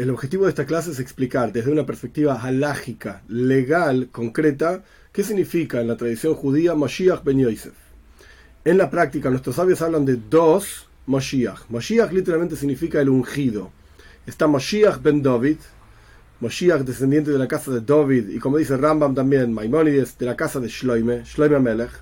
El objetivo de esta clase es explicar desde una perspectiva halágica, legal, concreta, qué significa en la tradición judía Mashiach ben Yosef. En la práctica, nuestros sabios hablan de dos Mashiach. Mashiach literalmente significa el ungido. Está Mashiach ben David, Mashiach descendiente de la casa de David, y como dice Rambam también, Maimonides, de la casa de Shloime, Shloime Melech,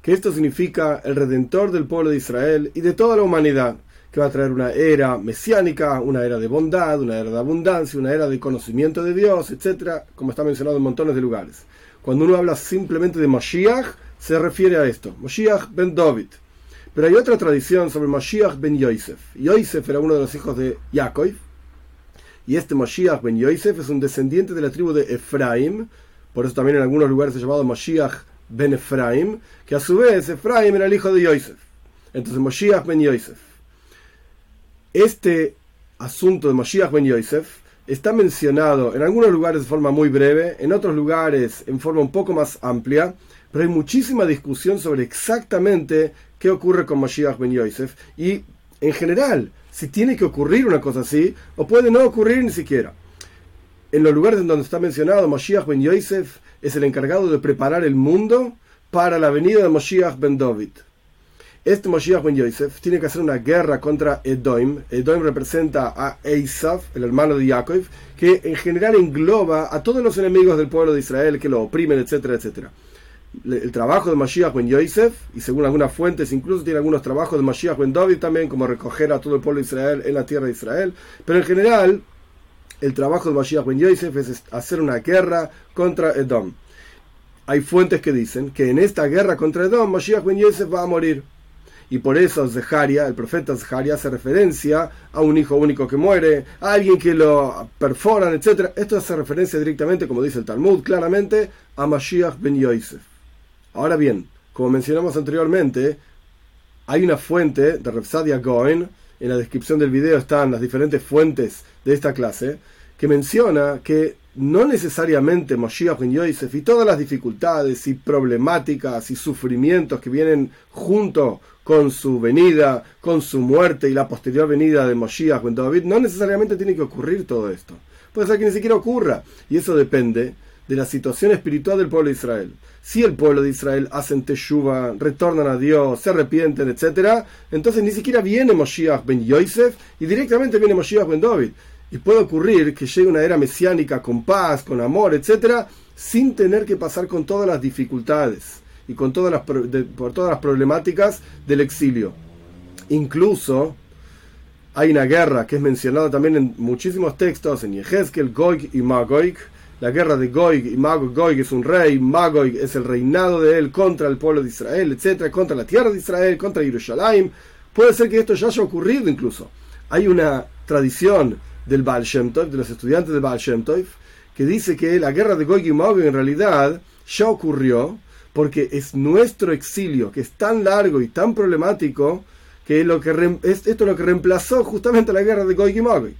que esto significa el redentor del pueblo de Israel y de toda la humanidad, que va a traer una era mesiánica, una era de bondad, una era de abundancia, una era de conocimiento de Dios, etc., como está mencionado en montones de lugares. Cuando uno habla simplemente de Mashiach, se refiere a esto, Mashiach ben David. Pero hay otra tradición sobre Mashiach ben Yosef. Yosef era uno de los hijos de Jacob, y este Mashiach ben Yosef es un descendiente de la tribu de Efraim, por eso también en algunos lugares se llamado Mashiach ben Efraim, que a su vez Efraim era el hijo de Yosef. Entonces Mashiach ben Yosef. Este asunto de Mashiach ben Yosef está mencionado en algunos lugares de forma muy breve, en otros lugares en forma un poco más amplia, pero hay muchísima discusión sobre exactamente qué ocurre con Mashiach ben Yosef y en general si tiene que ocurrir una cosa así o puede no ocurrir ni siquiera. En los lugares en donde está mencionado Mashiach ben Yosef es el encargado de preparar el mundo para la venida de Mashiach ben David. Este Mashiach ben Yosef tiene que hacer una guerra contra Edom. Edom representa a Esav, el hermano de Jacob, que en general engloba a todos los enemigos del pueblo de Israel que lo oprimen, etcétera, etcétera. El trabajo de Mashiach ben Yosef, y según algunas fuentes, incluso tiene algunos trabajos de Mashiach ben David también, como recoger a todo el pueblo de Israel en la tierra de Israel. Pero en general, el trabajo de Mashiach ben Yosef es hacer una guerra contra Edom. Hay fuentes que dicen que en esta guerra contra Edom, Mashiach ben Yosef va a morir y por eso Zeharia, el profeta Zeharia, hace referencia a un hijo único que muere, a alguien que lo perforan, etc. Esto hace referencia directamente, como dice el Talmud, claramente a Mashiach ben Yosef. Ahora bien, como mencionamos anteriormente, hay una fuente de Repsadia Goen, en la descripción del video están las diferentes fuentes de esta clase, que menciona que no necesariamente Moshiach ben Yosef y todas las dificultades y problemáticas y sufrimientos que vienen junto con su venida, con su muerte y la posterior venida de Moshiach ben David, no necesariamente tiene que ocurrir todo esto. Puede ser que ni siquiera ocurra. Y eso depende de la situación espiritual del pueblo de Israel. Si el pueblo de Israel hacen teshuva, retornan a Dios, se arrepienten, etc., entonces ni siquiera viene Moshiach ben Yosef y directamente viene Moshiach ben David. Y puede ocurrir que llegue una era mesiánica con paz, con amor, etc., sin tener que pasar con todas las dificultades y con todas las, por todas las problemáticas del exilio. Incluso hay una guerra que es mencionada también en muchísimos textos, en Yehezkel, Goig y Magoig. La guerra de Goig y Magoig, Goig es un rey, Magoig es el reinado de él contra el pueblo de Israel, etc., contra la tierra de Israel, contra Jerusalén. Puede ser que esto ya haya ocurrido incluso. Hay una tradición del Baal Shem de los estudiantes del Baal Shem que dice que la guerra de Gog y Magog en realidad ya ocurrió porque es nuestro exilio, que es tan largo y tan problemático, que, lo que es, esto es lo que reemplazó justamente la guerra de Gog y Magog.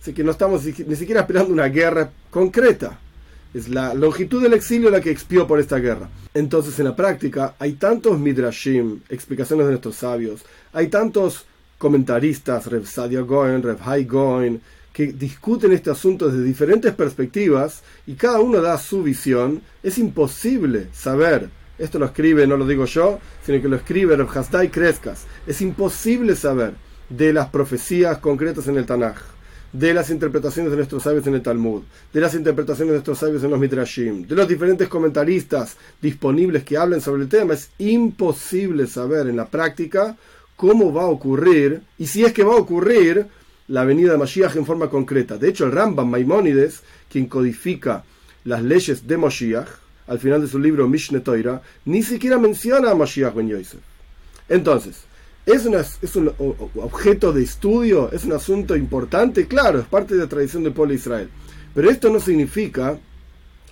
Así que no estamos ni siquiera esperando una guerra concreta. Es la longitud del exilio la que expió por esta guerra. Entonces, en la práctica, hay tantos midrashim, explicaciones de nuestros sabios, hay tantos comentaristas, Rev Sadia Goen, Rev Hai Goen, que discuten este asunto desde diferentes perspectivas y cada uno da su visión, es imposible saber, esto lo escribe, no lo digo yo, sino que lo escribe Hasdai Crescas, es imposible saber de las profecías concretas en el Tanaj, de las interpretaciones de nuestros sabios en el Talmud, de las interpretaciones de nuestros sabios en los Midrashim, de los diferentes comentaristas disponibles que hablen sobre el tema, es imposible saber en la práctica cómo va a ocurrir, y si es que va a ocurrir, la venida de Mashiach en forma concreta. De hecho, el Rambam Maimónides, quien codifica las leyes de Mashiach, al final de su libro Mishne Toira, ni siquiera menciona a Mashiach ben Yosef. Entonces, ¿es, ¿es un objeto de estudio? ¿Es un asunto importante? Claro, es parte de la tradición del pueblo de Israel. Pero esto no significa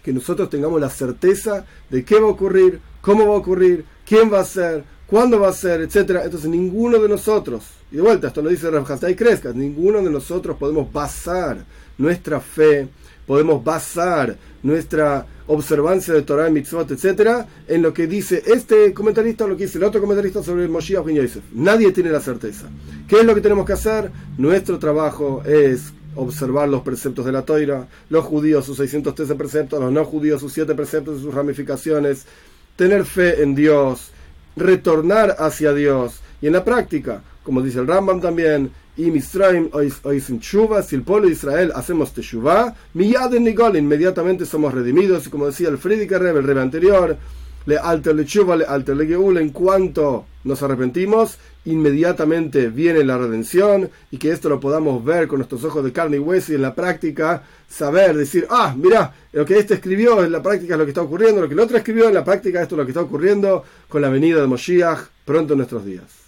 que nosotros tengamos la certeza de qué va a ocurrir, cómo va a ocurrir, quién va a ser, cuándo va a ser, etcétera. Entonces ninguno de nosotros, y de vuelta, esto lo dice Rav y Crescas, ninguno de nosotros podemos basar nuestra fe, podemos basar nuestra observancia de Torah, Mitzvot, etcétera, en lo que dice este comentarista o lo que dice el otro comentarista sobre Moshiach ben Yosef. Nadie tiene la certeza. ¿Qué es lo que tenemos que hacer? Nuestro trabajo es observar los preceptos de la toira, los judíos sus 613 preceptos, los no judíos sus 7 preceptos y sus ramificaciones, tener fe en Dios, retornar hacia Dios. Y en la práctica, como dice el Rambam también, y Misraim Chuva, si el pueblo de Israel hacemos Teshuvah, Miyad en Nigol, inmediatamente somos redimidos, y como decía el Friedrich Rebbe, el Rebbe anterior, le alter le chuva, le alter le en cuanto nos arrepentimos, inmediatamente viene la redención y que esto lo podamos ver con nuestros ojos de carne y hueso y en la práctica saber, decir, ah, mira, lo que este escribió en la práctica es lo que está ocurriendo, lo que el otro escribió en la práctica esto es lo que está ocurriendo con la venida de Moshiach pronto en nuestros días.